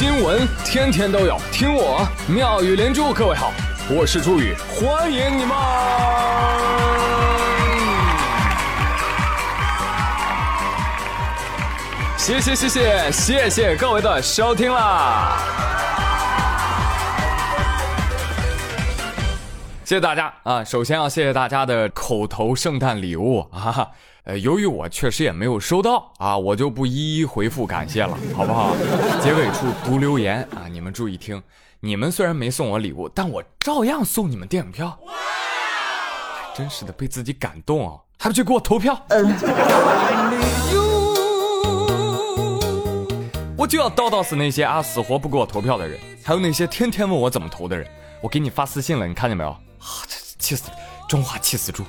新闻天天都有，听我妙语连珠。各位好，我是朱宇，欢迎你们！谢谢谢谢谢谢各位的收听啦！谢谢大家啊！首先要谢谢大家的口头圣诞礼物啊！呃，由于我确实也没有收到啊，我就不一一回复感谢了，好不好？结尾处读留言啊，你们注意听，你们虽然没送我礼物，但我照样送你们电影票。真是的，被自己感动啊，还不去给我投票？我就要叨叨死那些啊死活不给我投票的人，还有那些天天问我怎么投的人。我给你发私信了，你看见没有？啊，气死，中华气死猪！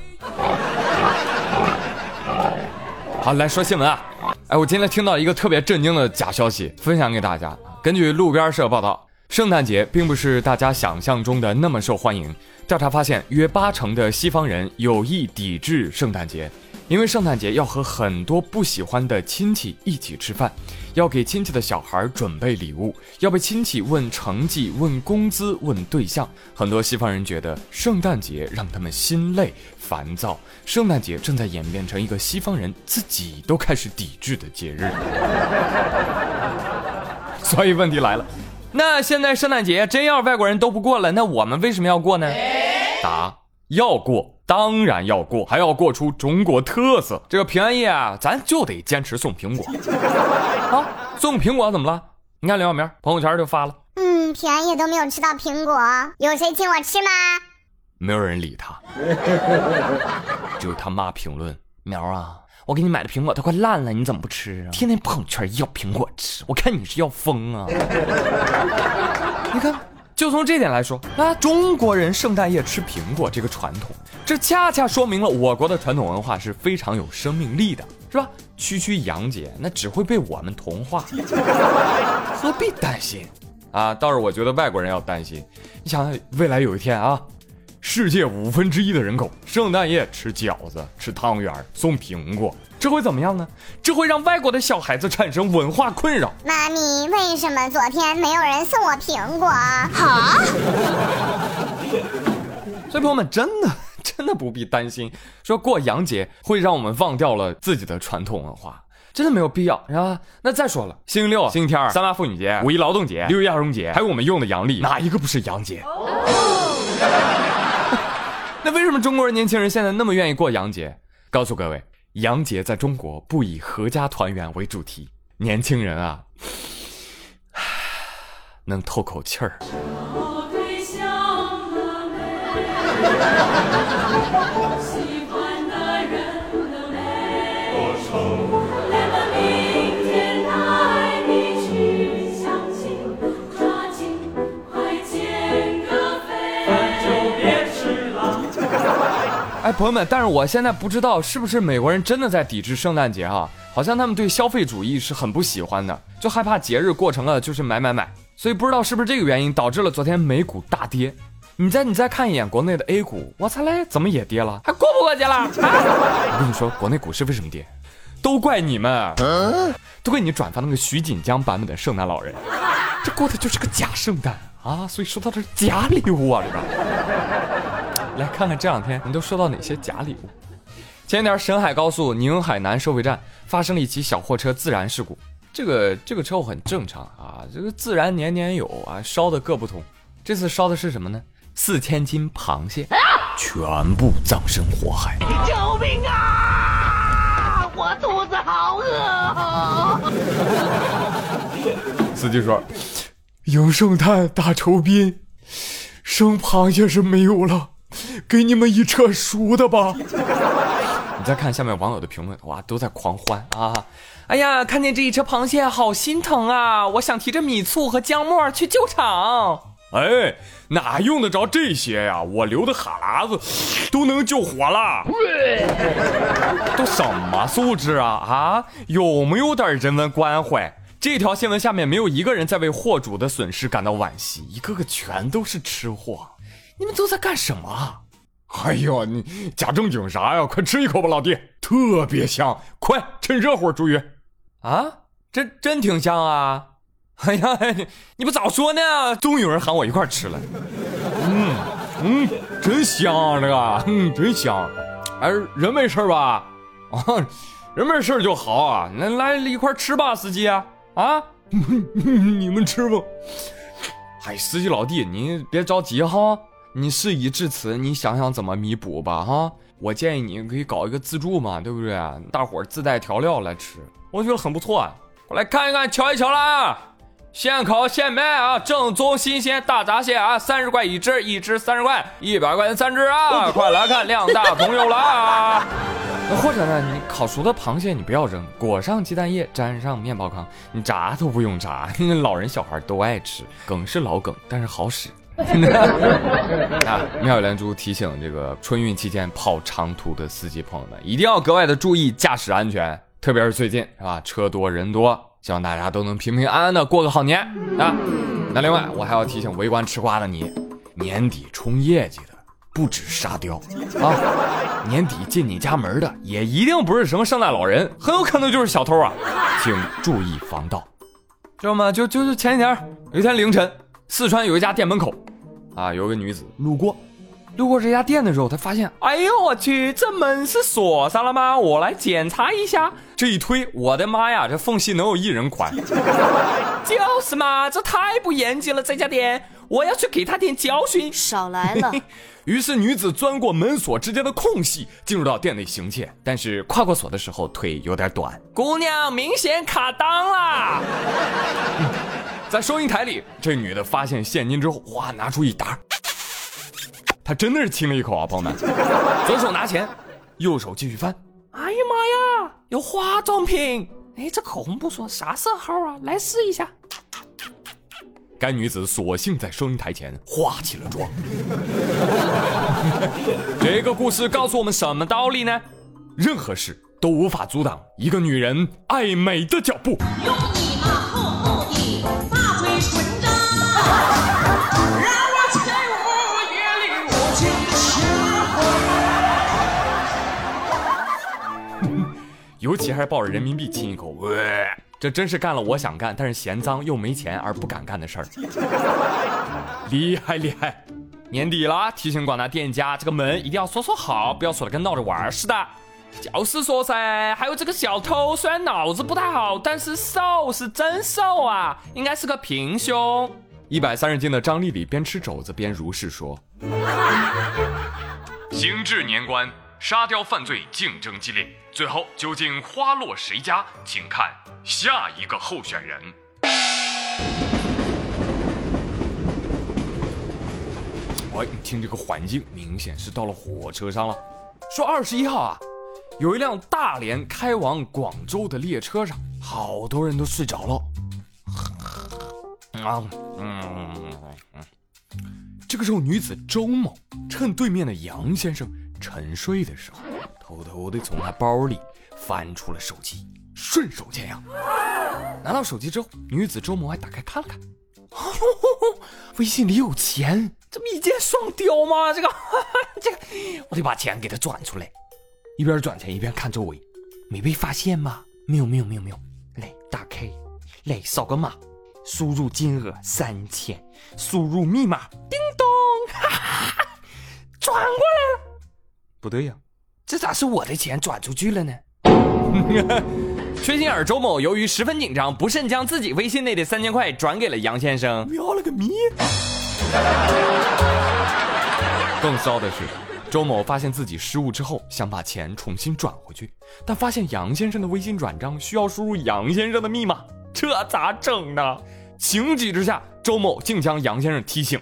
好，来说新闻啊！哎，我今天听到一个特别震惊的假消息，分享给大家。根据路边社报道，圣诞节并不是大家想象中的那么受欢迎。调查发现，约八成的西方人有意抵制圣诞节。因为圣诞节要和很多不喜欢的亲戚一起吃饭，要给亲戚的小孩准备礼物，要被亲戚问成绩、问工资、问对象。很多西方人觉得圣诞节让他们心累、烦躁。圣诞节正在演变成一个西方人自己都开始抵制的节日。所以问题来了，那现在圣诞节真要外国人都不过了，那我们为什么要过呢？答：要过。当然要过，还要过出中国特色。这个平安夜啊，咱就得坚持送苹果。好，送苹果怎么了？你看刘小明朋友圈就发了。嗯，平安夜都没有吃到苹果，有谁请我吃吗？没有人理他，只有他妈评论：苗啊，我给你买的苹果都快烂了，你怎么不吃啊？天天朋友圈要苹果吃，我看你是要疯啊！你看。就从这点来说啊，中国人圣诞夜吃苹果这个传统，这恰恰说明了我国的传统文化是非常有生命力的，是吧？区区洋节，那只会被我们同化，何必担心啊？倒是我觉得外国人要担心，你想未来有一天啊。世界五分之一的人口，圣诞夜吃饺子、吃汤圆、送苹果，这会怎么样呢？这会让外国的小孩子产生文化困扰。妈咪，为什么昨天没有人送我苹果？好。所以朋友们，真的真的不必担心，说过洋节会让我们忘掉了自己的传统文化，真的没有必要，是吧？那再说了，星期六、星期天、三八妇女节、五一劳动节、六一儿童节，还有我们用的阳历，哪一个不是洋节？那为什么中国人年轻人现在那么愿意过洋节？告诉各位，洋节在中国不以合家团圆为主题，年轻人啊，能透口气儿。哎，朋友们，但是我现在不知道是不是美国人真的在抵制圣诞节哈，好像他们对消费主义是很不喜欢的，就害怕节日过成了就是买买买，所以不知道是不是这个原因导致了昨天美股大跌。你再你再看一眼国内的 A 股，我操嘞，怎么也跌了？还过不过节了？我跟你说，国内股市为什么跌，都怪你们，都怪你转发那个徐锦江版本的圣诞老人，这过的就是个假圣诞啊！所以收到的是假礼物啊，这个。来看看这两天你都收到哪些假礼物？前天沈海高速宁海南收费站发生了一起小货车自燃事故，这个这个车祸很正常啊，这个自燃年年有啊，烧的各不同。这次烧的是什么呢？四千斤螃蟹，全部葬身火海。救命啊！我肚子好饿。司机说：“应圣诞大酬宾，生螃蟹是没有了。” 给你们一车熟的吧。你再看下面网友的评论，哇，都在狂欢啊！哎呀，看见这一车螃蟹，好心疼啊！我想提着米醋和姜末去救场。哎，哪用得着这些呀？我流的哈喇子都能救活了。都什么素质啊啊！有没有点人文关怀？这条新闻下面没有一个人在为货主的损失感到惋惜，一个个全都是吃货。你们都在干什么？哎呦，你假正经啥呀？快吃一口吧，老弟，特别香！快趁热乎，朱宇啊！真真挺香啊！哎呀，你你不早说呢？终于有人喊我一块吃了。嗯嗯，真香这个，嗯，真香。哎，人没事吧？啊，人没事就好啊。那来一块吃吧，司机啊。啊，你们吃吧。哎，司机老弟，你别着急哈。你事已至此，你想想怎么弥补吧哈。我建议你可以搞一个自助嘛，对不对？大伙儿自带调料来吃，我觉得很不错啊。我来看一看，瞧一瞧啦，现烤现卖啊，正宗新鲜大闸蟹啊，三十块一只，一只三十块，一百块钱三只啊！快来看，量大同有啦。或者呢，你烤熟的螃蟹你不要扔，裹上鸡蛋液，沾上面包糠，你炸都不用炸，老人小孩都爱吃。梗是老梗，但是好使。啊！妙语连珠提醒这个春运期间跑长途的司机朋友们，一定要格外的注意驾驶安全，特别是最近是吧？车多人多，希望大家都能平平安安的过个好年啊！那另外，我还要提醒围观吃瓜的你，年底冲业绩的不止沙雕啊，年底进你家门的也一定不是什么圣诞老人，很有可能就是小偷啊，请注意防盗，知道吗？就就就前几天有一天凌晨，四川有一家店门口。啊，有个女子路过，路过这家店的时候，她发现，哎呦我去，这门是锁上了吗？我来检查一下。这一推，我的妈呀，这缝隙能有一人宽。就是嘛，这太不严谨了，这家店，我要去给他点教训。少来了。于是女子钻过门锁之间的空隙，进入到店内行窃。但是跨过锁的时候，腿有点短，姑娘明显卡裆了。在收银台里，这女的发现现金之后，哇，拿出一沓。她真的是亲了一口啊，朋友们。左手拿钱，右手继续翻。哎呀妈呀，有化妆品！哎，这口红不说，啥色号啊？来试一下。该女子索性在收银台前化起了妆。这个故事告诉我们什么道理呢？任何事都无法阻挡一个女人爱美的脚步。其还抱着人民币亲一口，喂这真是干了我想干但是嫌脏又没钱而不敢干的事儿。厉害厉害！年底了，提醒广大店家，这个门一定要锁锁好，不要锁的跟闹着玩似的。就是说噻，还有这个小偷，虽然脑子不太好，但是瘦是真瘦啊，应该是个平胸。一百三十斤的张丽丽边吃肘子边如是说。行至年关。沙雕犯罪竞争激烈，最后究竟花落谁家？请看下一个候选人。喂，你听这个环境，明显是到了火车上了。说二十一号啊，有一辆大连开往广州的列车上，好多人都睡着了。啊，嗯。这个时候，女子周某趁对面的杨先生。沉睡的时候，偷偷的从他包里翻出了手机，顺手牵羊。拿到手机之后，女子周某还打开看了看，哎呦，微信里有钱，这么一箭双雕吗？这个，这个，我得把钱给他转出来。一边转钱一边看周围，没被发现吗？没有，没有，没有，没有。来，打开，来扫个码，输入金额三千，输入密码，叮咚，哈哈，转过来了。不对呀，这咋是我的钱转出去了呢？缺心眼周某由于十分紧张，不慎将自己微信内的三千块转给了杨先生。喵了个咪！更骚的是，周某发现自己失误之后，想把钱重新转回去，但发现杨先生的微信转账需要输入杨先生的密码，这咋整呢？情急之下，周某竟将杨先生踢醒，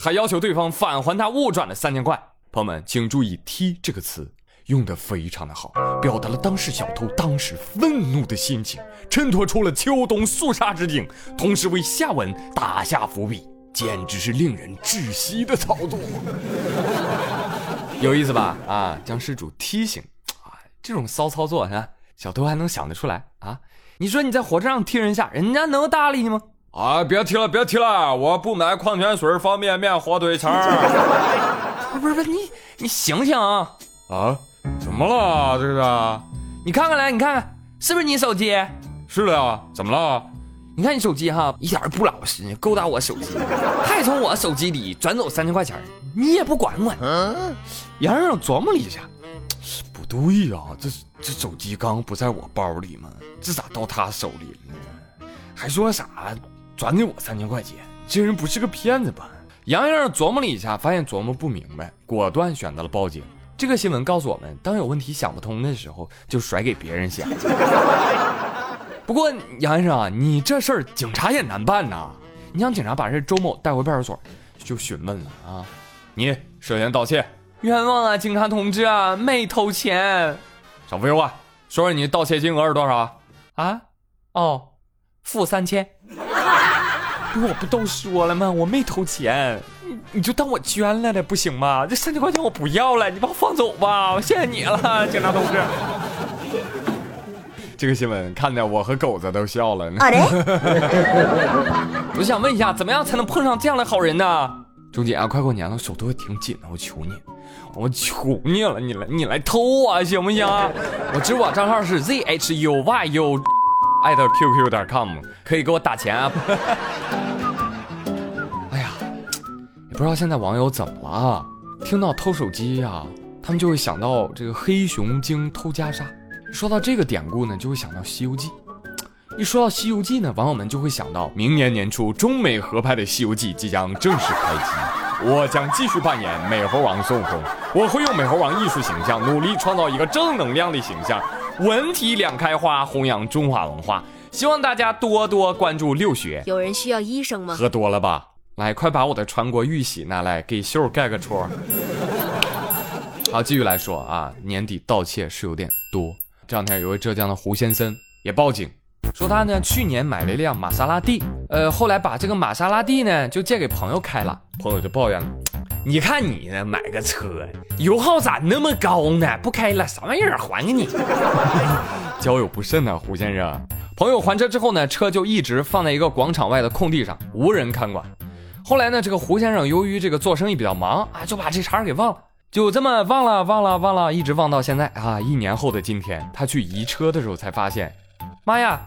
还要求对方返还他误转的三千块。朋友们，请注意“踢”这个词用的非常的好，表达了当时小偷当时愤怒的心情，衬托出了秋冬肃杀之景，同时为下文打下伏笔，简直是令人窒息的操作，有意思吧？啊，将失主踢醒，啊，这种骚操作啊，小偷还能想得出来啊？你说你在火车上踢人下，人家能搭理你吗？啊，别提了，别提了，我不买矿泉水、方便面、火腿肠。不是不是，你你醒醒啊！啊，怎么了？这是？你看看来，你看看，是不是你手机？是的呀，怎么了？你看你手机哈，一点儿不老实，勾搭我手机，还从我手机里转走三千块钱，你也不管管。嗯。杨洋琢磨了一下，不对呀、这这手机刚不在我包里吗？这咋到他手里了呢？还说啥转给我三千块钱？这人不是个骗子吧？杨洋琢磨了一下，发现琢磨不明白，果断选择了报警。这个新闻告诉我们，当有问题想不通的时候，就甩给别人想。不过杨先生，你这事儿警察也难办呐。你让警察把这周某带回派出所，就询问了啊。你涉嫌盗窃，冤枉啊，警察同志啊，没偷钱。少废话，说说你盗窃金额是多少？啊？哦，负三千。我不都说了吗？我没偷钱，你你就当我捐了的，不行吗？这三千块钱我不要了，你把我放走吧，我谢谢你了，警察同志。这个新闻看的我和狗子都笑了。あれ我想问一下，怎么样才能碰上这样的好人呢？钟姐啊，快过年了，手头挺紧的，我求你，我求你了，你来你来偷我行不行？我支付宝账号是 z h u y u 艾特 qq 点 com，可以给我打钱啊。不知道现在网友怎么了啊？听到偷手机呀、他们就会想到这个黑熊精偷袈裟。说到这个典故呢，就会想到《西游记》。一说到《西游记》呢，网友们就会想到，明年年初中美合拍的《西游记》即将正式开机，我将继续扮演美猴王孙悟空，我会用美猴王艺术形象，努力创造一个正能量的形象，文体两开花，弘扬中华文化。希望大家多多关注六学。有人需要医生吗？喝多了吧？来，快把我的传国玉玺拿来，给秀盖个戳。好，继续来说啊，年底盗窃是有点多。这两天有位浙江的胡先生也报警，说他呢去年买了一辆玛莎拉蒂，呃，后来把这个玛莎拉蒂呢就借给朋友开了，朋友就抱怨了。你看你呢，买个车，油耗咋那么高呢？不开了，啥玩意儿？还给你。交友不慎呢、胡先生。朋友还车之后呢，车就一直放在一个广场外的空地上，无人看管。后来呢，这个胡先生由于这个做生意比较忙啊，就把这茬给忘了，就这么忘了忘了忘了，一直忘到现在啊。一年后的今天，他去移车的时候才发现，妈呀，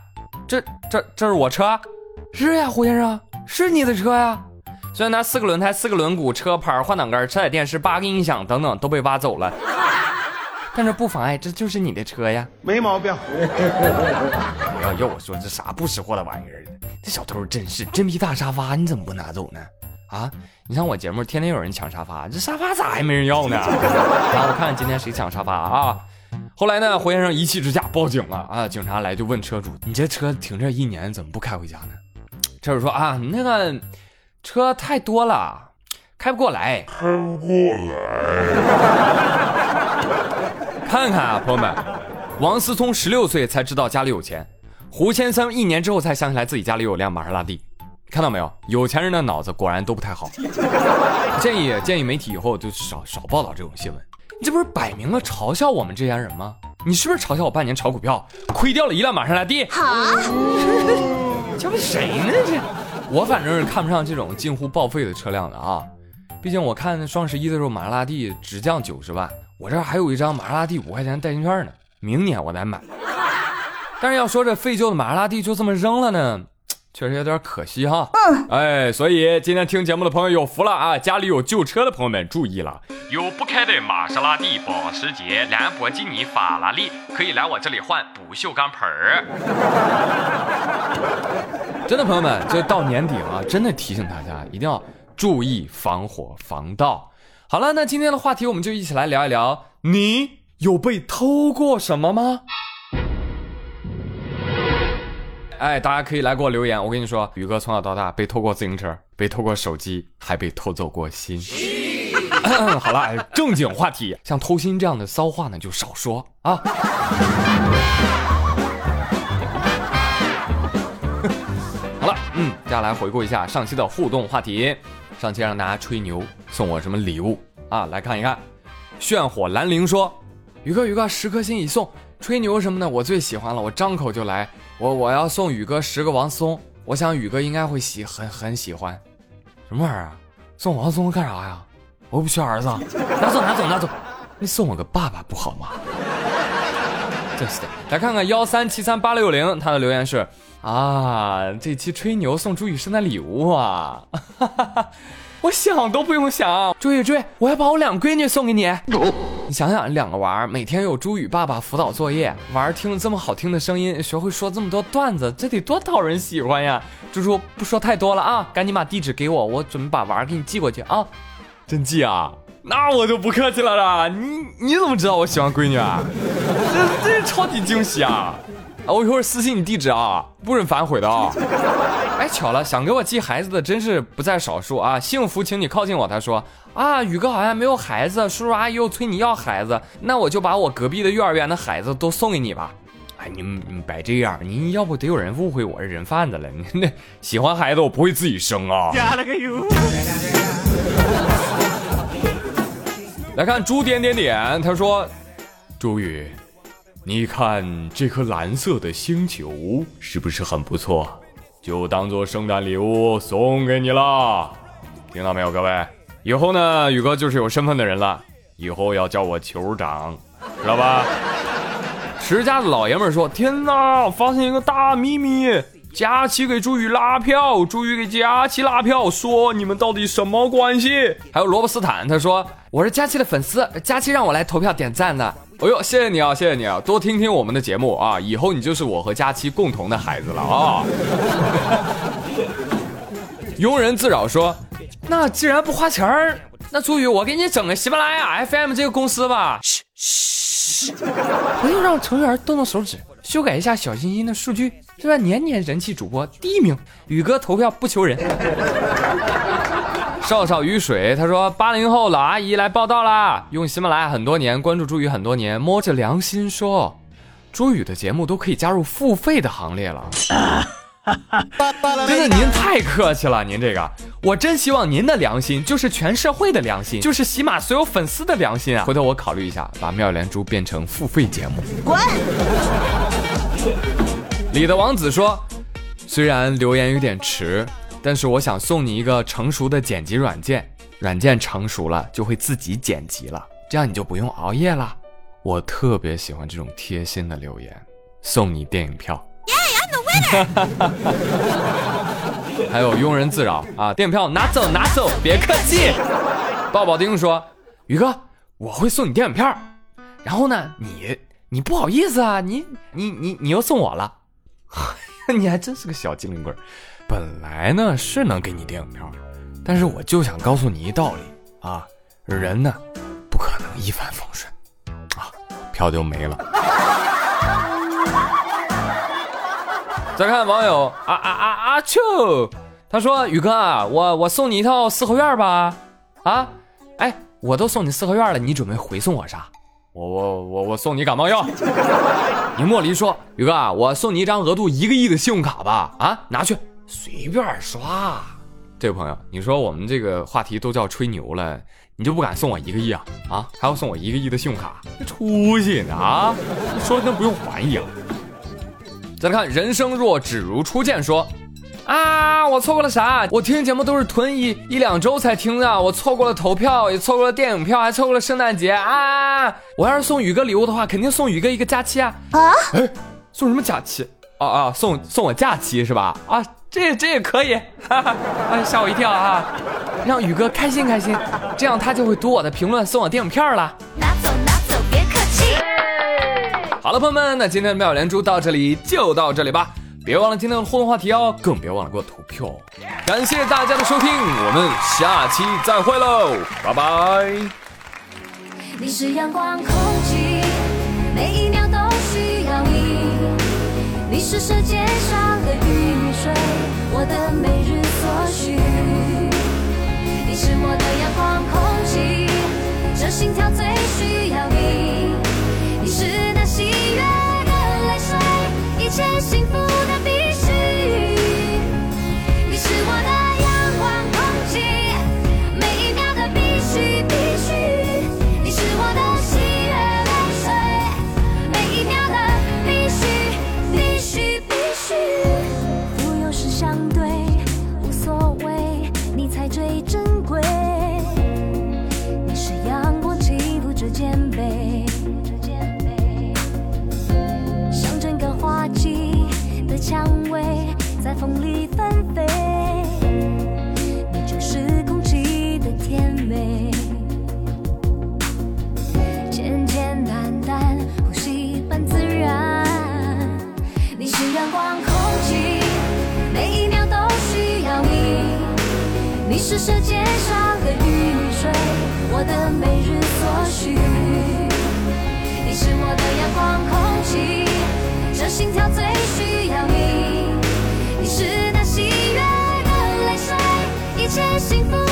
这这这是我车？是呀，胡先生，是你的车呀。虽然他四个轮胎、四个轮毂、车牌、换挡杆、车载电视、八个音响等等都被挖走了，但是不妨碍这就是你的车呀。没毛病。不要要我说这啥不识货的玩意儿，这小偷真是真皮大沙发，你怎么不拿走呢？啊，你上我节目天天有人抢沙发，这沙发咋还没人要呢？啊，我看看今天谁抢沙发啊？后来呢，胡先生一气之下报警了啊！警察来就问车主：“你这车停这一年，怎么不开回家呢？”车主说：“啊，那个车太多了，开不过来。”开不过来。看看啊，朋友们，王思聪十六岁才知道家里有钱，胡先生一年之后才想起来自己家里有辆玛莎拉蒂。看到没有？有钱人的脑子果然都不太好。建议建议媒体以后就少少报道这种新闻。你这不是摆明了嘲笑我们这些人吗？你是不是嘲笑我半年炒股票亏掉了一辆玛莎拉蒂？这不谁呢？这我反正是看不上这种近乎报废的车辆的啊。毕竟我看双十一的时候玛莎拉蒂直降九十万，我这儿还有一张玛莎拉蒂五块钱代金券呢，明年我再买。但是要说这废旧的玛莎拉蒂就这么扔了呢，确实有点可惜哈。嗯，哎，所以今天听节目的朋友有福了啊！家里有旧车的朋友们注意了，有不开的玛莎拉蒂、保时捷、兰博基尼、法拉利，可以来我这里换不锈钢盆儿。真的朋友们，这到年底了，真的提醒大家一定要注意防火防盗。好了，那今天的话题我们就一起来聊一聊，你有被偷过什么吗？哎，大家可以来给我留言。我跟你说，宇哥从小到大被偷过自行车，被偷过手机，还被偷走过心。好了，正经话题，像偷心这样的骚话呢，就少说啊。好了，嗯，接下来回顾一下上期的互动话题。上期让大家吹牛，送我什么礼物啊？来看一看。炫火兰陵说：“宇哥，宇哥，十颗星已送。吹牛什么的，我最喜欢了，我张口就来。我我要送宇哥十个王松，我想宇哥应该会喜很很喜欢。什么玩意儿啊？送王松干啥呀？我又不缺儿子，拿走拿走拿走。你送我个爸爸不好吗？真是的。来看看幺三七三八六零，他的留言是啊，这期吹牛送朱宇圣诞礼物啊，我想都不用想，朱宇追，我要把我两闺女送给你。你想想，两个娃儿每天有朱宇爸爸辅导作业，娃儿听了这么好听的声音，学会说这么多段子，这得多讨人喜欢呀！猪猪不说太多了啊，赶紧把地址给我，我准备把娃儿给你寄过去啊。真寄啊？那我就不客气了啦！你你怎么知道我喜欢闺女啊？这这超级惊喜啊！啊，我一会儿私信你地址啊，不准反悔的啊！哎，巧了，想给我寄孩子的真是不在少数啊！幸福，请你靠近我。他说啊，宇哥好像没有孩子，叔叔阿姨又催你要孩子，那我就把我隔壁的幼儿园的孩子都送给你吧。哎，你们你们别这样，你要不得有人误会我是人贩子了。你那喜欢孩子，我不会自己生啊。加了个油。来看朱点点点，他说：“朱宇，你看这颗蓝色的星球是不是很不错？就当做圣诞礼物送给你了。听到没有，各位？以后呢，宇哥就是有身份的人了，以后要叫我酋长，知道吧？”持家的老爷们说：“天哪，发现一个大秘密！佳琪给朱宇拉票，朱宇给佳琪拉票，说你们到底什么关系？”还有罗伯斯坦，他说：“我是佳琪的粉丝，佳琪让我来投票点赞的。”哎呦，谢谢你啊，谢谢你啊，多听听我们的节目啊，以后你就是我和佳期共同的孩子了啊。庸人自扰说：“那既然不花钱儿，那朱宇我给你整个喜马拉雅 FM 这个公司吧。”嘘嘘，不用让程序员动动手指，修改一下小心心的数据，是吧？年年人气主播第一名，宇哥投票不求人。少少雨水，他说八零后老阿姨来报道啦，用喜马拉雅很多年，关注朱宇很多年，摸着良心说，朱宇的节目都可以加入付费的行列了。真的，您太客气了，您这个，我真希望您的良心就是全社会的良心，就是喜马所有粉丝的良心啊！回头我考虑一下，把妙莲珠变成付费节目。滚！李的王子说，虽然留言有点迟，但是我想送你一个成熟的剪辑软件，软件成熟了就会自己剪辑了，这样你就不用熬夜了。我特别喜欢这种贴心的留言，送你电影票。还有庸人自扰啊！电影票拿走拿走，别客气。抱抱丁说：“宇哥，我会送你电影票，然后呢，你你不好意思啊，你你你你又送我了，你还真是个小机灵鬼。本来呢是能给你电影票，但是我就想告诉你一道理啊，人呢不可能一帆风顺啊，票就没了。”再看网友啊啊啊啊秋，他说：“宇哥，我我送你一套四合院吧，啊，哎，我都送你四合院了，你准备回送我啥？我我我我送你感冒药。”宁莫离说：“宇哥，我送你一张额度一个亿的信用卡吧，啊，拿去随便刷。”这位朋友，你说我们这个话题都叫吹牛了，你就不敢送我一个亿啊？啊，还要送我一个亿的信用卡？这出息呢啊？说的跟不用还一样。再来看人生若只如初见，说啊，我错过了啥？我听节目都是囤一一两周才听的，我错过了投票，也错过了电影票，还错过了圣诞节啊！我要是送宇哥礼物的话，肯定送宇哥一个假期啊！啊？哎，送什么假期？啊啊，送送我假期是吧？啊，这这也可以，哈哈，哎，吓我一跳啊！让宇哥开心开心，这样他就会读我的评论，送我电影票了。拿走拿走，别客气。好了，朋友们，那今天的妙连珠到这里就到这里吧，别忘了今天的互动话题哦，更别忘了给我投票。感谢大家的收听，我们下期再会喽，拜拜。你是阳光空气，每一秒都需要你。是世界上的雨水，我的每日所需。你是我的阳光空气，这心跳最需要你。你是那喜悦的泪水，一切幸福的阳光、空气，每一秒都需要你。你是世界上的雨水，我的每日所需。你是我的阳光、空气，这心跳最需要你。你是那喜悦的泪水，一切幸福。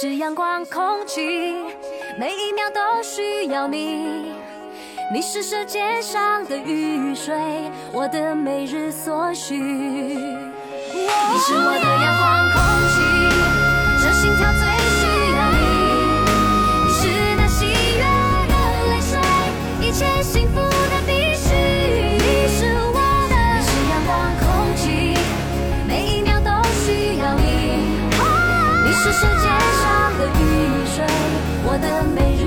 是阳光空气，每一秒都需要你。你是世界上的雨水，我的每日所需。你是我的阳光空气，这心跳最需要你。你是那喜悦的泪水，一切幸福的必须。你。是我的，你。是阳光空气，每一秒都需要你。你是世界上的，的美。